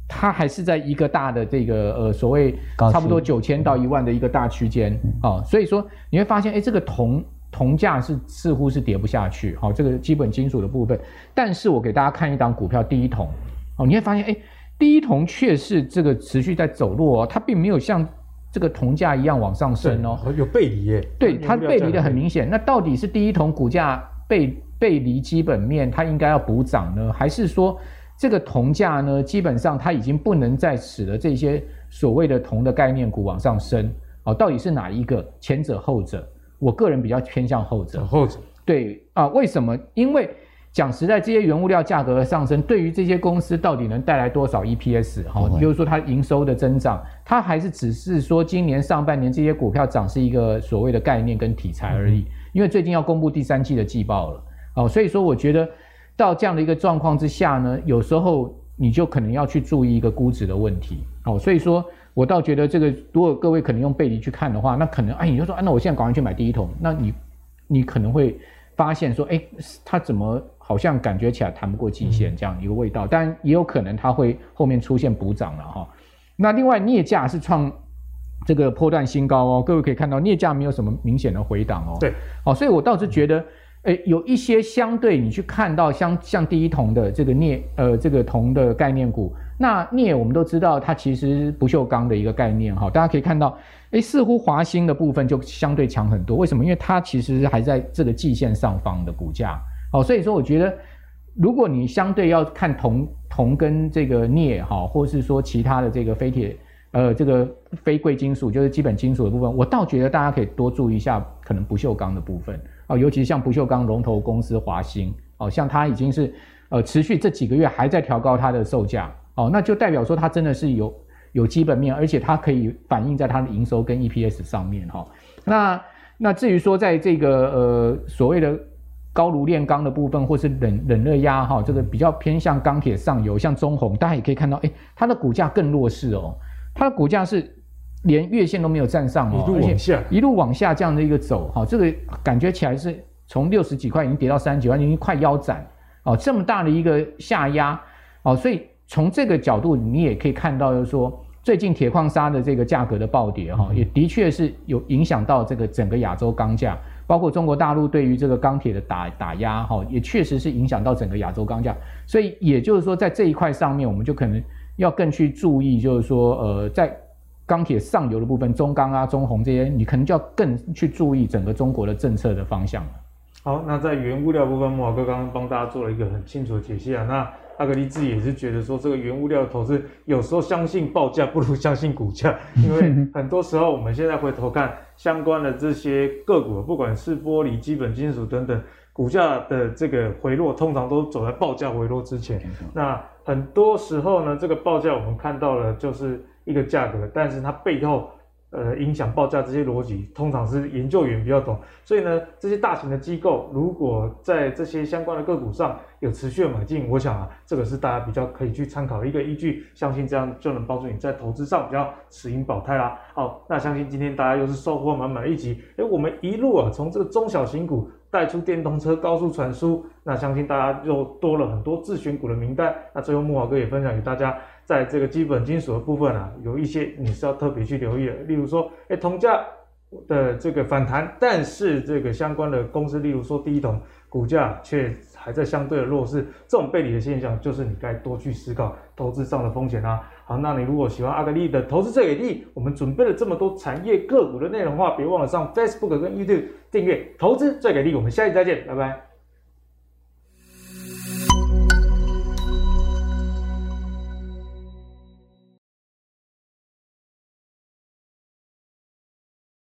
它还是在一个大的这个呃所谓差不多九千到一万的一个大区间啊。所以说你会发现，哎，这个铜。铜价是似乎是跌不下去，好，这个基本金属的部分。但是我给大家看一档股票，第一铜，哦，你会发现，哎，第一铜却是这个持续在走弱哦，它并没有像这个铜价一样往上升哦，有背离耶。对，它背离的很明显。那到底是第一铜股价背背离基本面，它应该要补涨呢，还是说这个铜价呢，基本上它已经不能再使得这些所谓的铜的概念股往上升？哦，到底是哪一个？前者后者？我个人比较偏向后者，后者对啊，为什么？因为讲实在，这些原物料价格的上升，对于这些公司到底能带来多少 EPS？哈，比如说它营收的增长，它还是只是说今年上半年这些股票涨是一个所谓的概念跟题材而已。因为最近要公布第三季的季报了，哦，所以说我觉得到这样的一个状况之下呢，有时候你就可能要去注意一个估值的问题，哦，所以说。我倒觉得这个，如果各位可能用背离去看的话，那可能哎，你就说，啊，那我现在赶快去买第一桶，那你，你可能会发现说，哎，它怎么好像感觉起来谈不过季线这样一个味道，但也有可能它会后面出现补涨了哈。那另外镍价是创这个波段新高哦，各位可以看到镍价没有什么明显的回档哦。对，好，所以我倒是觉得诶，有一些相对你去看到像像第一铜的这个镍，呃，这个铜的概念股，那镍我们都知道它其实不锈钢的一个概念哈，大家可以看到，诶，似乎华兴的部分就相对强很多，为什么？因为它其实还在这个季线上方的股价，好，所以说我觉得，如果你相对要看铜铜跟这个镍哈，或是说其他的这个非铁。呃，这个非贵金属就是基本金属的部分，我倒觉得大家可以多注意一下，可能不锈钢的部分啊，尤其像不锈钢龙头公司华兴哦，像它已经是呃持续这几个月还在调高它的售价哦，那就代表说它真的是有有基本面，而且它可以反映在它的营收跟 EPS 上面哈、那那至于说在这个呃所谓的高炉炼钢的部分，或是冷冷热压哈，这个比较偏向钢铁上游，像中红，大家也可以看到，哎，它的股价更弱势哦。它的股价是连月线都没有站上哦，一路往下，一路往下这样的一个走，哈，这个感觉起来是从六十几块已经跌到三十几块，已经快腰斩哦，这么大的一个下压哦，所以从这个角度你也可以看到，就是说最近铁矿砂的这个价格的暴跌哈，也的确是有影响到这个整个亚洲钢价，包括中国大陆对于这个钢铁的打打压哈，也确实是影响到整个亚洲钢价，所以也就是说在这一块上面，我们就可能。要更去注意，就是说，呃，在钢铁上游的部分，中钢啊、中红这些，你可能就要更去注意整个中国的政策的方向了。好，那在原物料部分，慕驊哥刚刚帮大家做了一个很清楚的解析啊。那阿格力自己也是觉得说，这个原物料的投资有时候相信报价不如相信股价，因为很多时候我们现在回头看相关的这些个股，不管是玻璃、基本金属等等。股价的这个回落，通常都走在报价回落之前。那很多时候呢，这个报价我们看到了就是一个价格，但是它背后呃影响报价这些逻辑，通常是研究员比较懂。所以呢，这些大型的机构如果在这些相关的个股上有持续的买进，我想啊，这个是大家比较可以去参考的一个依据。相信这样就能帮助你在投资上比较持盈保泰啦。好，那相信今天大家又是收获满满的一集。诶，我们一路啊，从这个中小型股。带出电动车、高速传输，那相信大家又多了很多自选股的名单。那最后木华哥也分享给大家，在这个基本金属的部分啊，有一些你是要特别去留意的。例如说，哎，铜价的这个反弹，但是这个相关的公司，例如说第一铜，股价却还在相对的弱势，这种背离的现象，就是你该多去思考投资上的风险啊。好，那你如果喜欢阿格力的投资最给力，我们准备了这么多产业个股的内容的话，别忘了上 Facebook 跟 YouTube 订阅投资最给力。我们下期再见，拜拜。